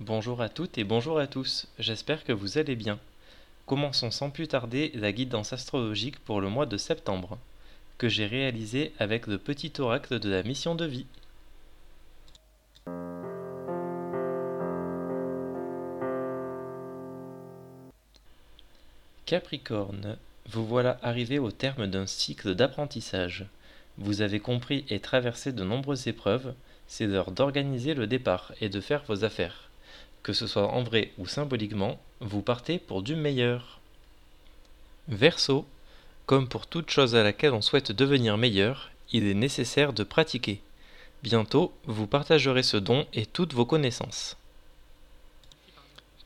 Bonjour à toutes et bonjour à tous, j'espère que vous allez bien. Commençons sans plus tarder la guidance astrologique pour le mois de septembre, que j'ai réalisé avec le petit oracle de la mission de vie. Capricorne, vous voilà arrivé au terme d'un cycle d'apprentissage. Vous avez compris et traversé de nombreuses épreuves, c'est l'heure d'organiser le départ et de faire vos affaires. Que ce soit en vrai ou symboliquement, vous partez pour du meilleur. Verseau, comme pour toute chose à laquelle on souhaite devenir meilleur, il est nécessaire de pratiquer. Bientôt, vous partagerez ce don et toutes vos connaissances.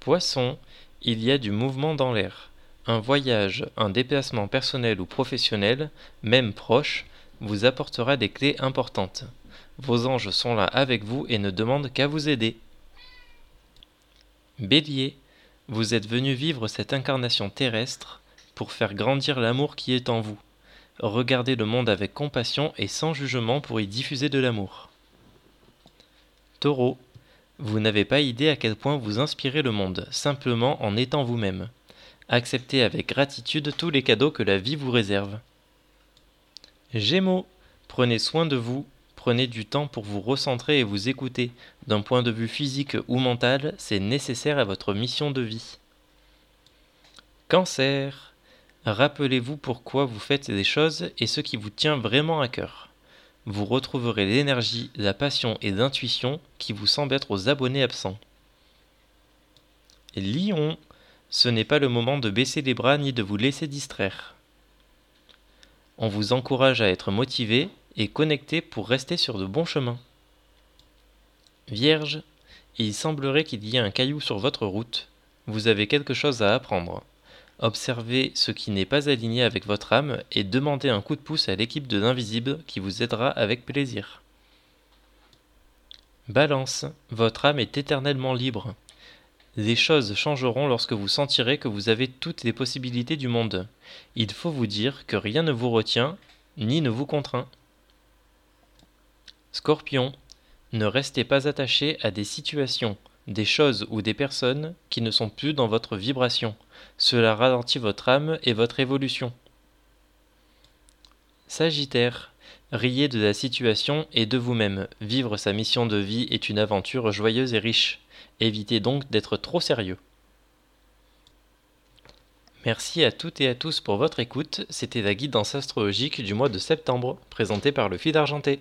Poisson, il y a du mouvement dans l'air. Un voyage, un déplacement personnel ou professionnel, même proche, vous apportera des clés importantes. Vos anges sont là avec vous et ne demandent qu'à vous aider. Bélier, vous êtes venu vivre cette incarnation terrestre pour faire grandir l'amour qui est en vous. Regardez le monde avec compassion et sans jugement pour y diffuser de l'amour. Taureau, vous n'avez pas idée à quel point vous inspirez le monde, simplement en étant vous-même. Acceptez avec gratitude tous les cadeaux que la vie vous réserve. Gémeaux, prenez soin de vous, prenez du temps pour vous recentrer et vous écouter. D'un point de vue physique ou mental, c'est nécessaire à votre mission de vie. Cancer, rappelez-vous pourquoi vous faites des choses et ce qui vous tient vraiment à cœur. Vous retrouverez l'énergie, la passion et l'intuition qui vous semblent être aux abonnés absents. Lion, ce n'est pas le moment de baisser les bras ni de vous laisser distraire. On vous encourage à être motivé et connecté pour rester sur de bons chemins. Vierge, il semblerait qu'il y ait un caillou sur votre route. Vous avez quelque chose à apprendre. Observez ce qui n'est pas aligné avec votre âme et demandez un coup de pouce à l'équipe de l'invisible qui vous aidera avec plaisir. Balance, votre âme est éternellement libre. Les choses changeront lorsque vous sentirez que vous avez toutes les possibilités du monde. Il faut vous dire que rien ne vous retient, ni ne vous contraint. Scorpion, ne restez pas attaché à des situations, des choses ou des personnes qui ne sont plus dans votre vibration. Cela ralentit votre âme et votre évolution. Sagittaire, riez de la situation et de vous-même. Vivre sa mission de vie est une aventure joyeuse et riche. Évitez donc d'être trop sérieux. Merci à toutes et à tous pour votre écoute. C'était la guidance astrologique du mois de septembre, présentée par le fil argenté.